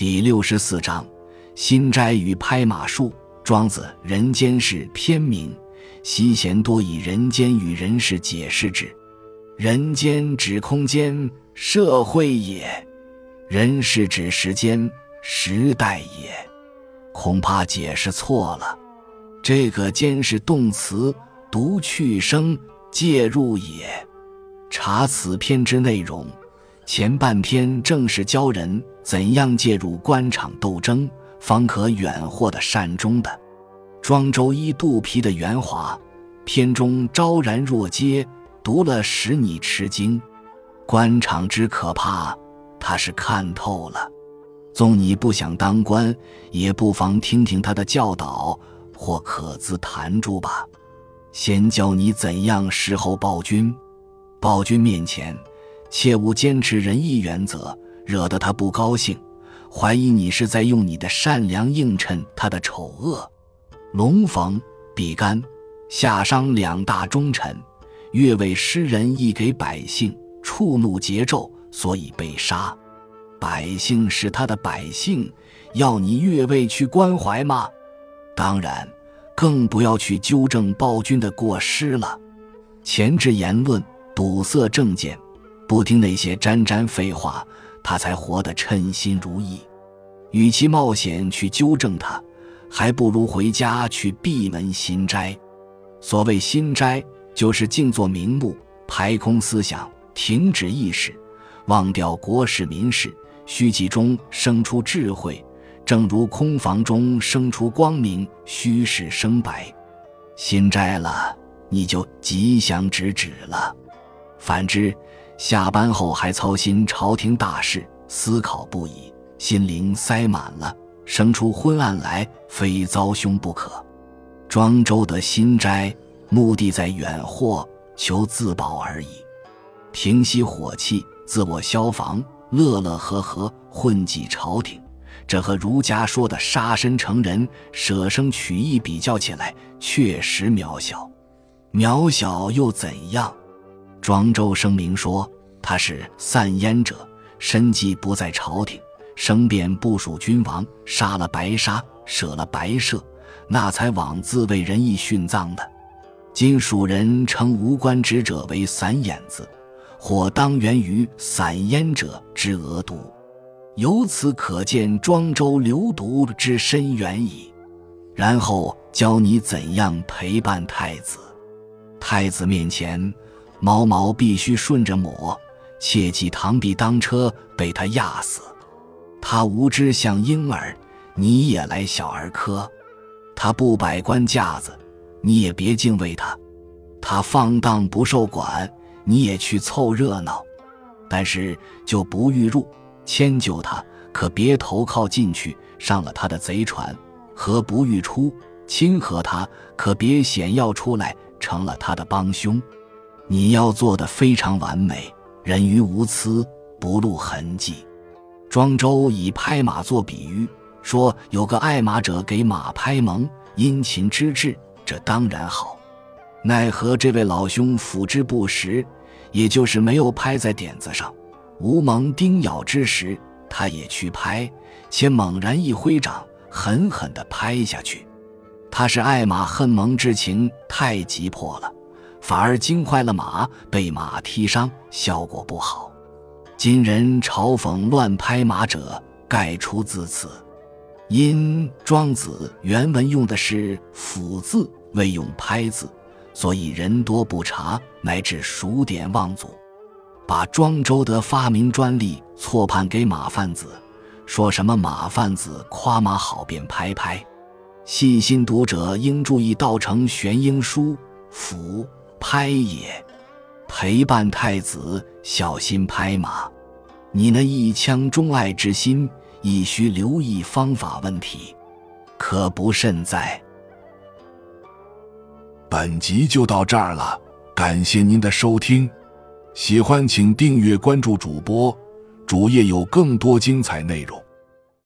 第六十四章：心斋与拍马术。庄子《人间世》篇名，习贤多以人间与人世解释之。人间指空间、社会也；人世指时间、时代也。恐怕解释错了。这个“间”是动词，读去声介入也。查此篇之内容，前半篇正是教人怎样介入官场斗争。方可远获得善终的。庄周一肚皮的圆滑，篇中昭然若揭，读了使你吃惊。官场之可怕，他是看透了。纵你不想当官，也不妨听听他的教导，或可自弹珠吧。先教你怎样事后报君，报君面前，切勿坚持仁义原则，惹得他不高兴。怀疑你是在用你的善良映衬他的丑恶。龙逢、比干、夏商两大忠臣，越为诗人亦给百姓触怒桀纣，所以被杀。百姓是他的百姓，要你越位去关怀吗？当然，更不要去纠正暴君的过失了。前置言论，堵塞政见，不听那些沾沾废话。他才活得称心如意。与其冒险去纠正他，还不如回家去闭门心斋。所谓心斋，就是静坐瞑目，排空思想，停止意识，忘掉国事民事，虚寂中生出智慧，正如空房中生出光明，虚实生白。心斋了，你就吉祥止止了。反之，下班后还操心朝廷大事，思考不已，心灵塞满了，生出昏暗来，非遭凶不可。庄周的心斋，目的在远祸，求自保而已，平息火气，自我消防，乐乐呵呵，混迹朝廷。这和儒家说的杀身成仁、舍生取义比较起来，确实渺小。渺小又怎样？庄周声明说，他是散烟者，身既不在朝廷，生便部属君王，杀了白杀，舍了白舍，那才枉自为仁义殉葬的。今蜀人称无官职者为散眼子，或当源于散烟者之恶毒，由此可见庄周流毒之深远矣。然后教你怎样陪伴太子，太子面前。毛毛必须顺着抹，切记螳臂当车被他压死。他无知像婴儿，你也来小儿科。他不摆官架子，你也别敬畏他。他放荡不受管，你也去凑热闹。但是就不欲入，迁就他，可别投靠进去上了他的贼船；和不欲出，亲和他，可别显要出来成了他的帮凶。你要做的非常完美，人鱼无疵，不露痕迹。庄周以拍马做比喻，说有个爱马者给马拍蒙，殷勤之至，这当然好。奈何这位老兄辅之不实，也就是没有拍在点子上。无蒙叮咬之时，他也去拍，且猛然一挥掌，狠狠地拍下去。他是爱马恨蒙之情太急迫了。反而惊坏了马，被马踢伤，效果不好。今人嘲讽乱拍马者，盖出自此。因庄子原文用的是“斧”字，未用“拍”字，所以人多不察，乃至数典忘祖，把庄周的发明专利错判给马贩子，说什么马贩子夸马好便拍拍。细心读者应注意道成玄英书“斧”。拍也，陪伴太子，小心拍马。你那一腔钟爱之心，亦需留意方法问题，可不慎哉。本集就到这儿了，感谢您的收听，喜欢请订阅关注主播，主页有更多精彩内容。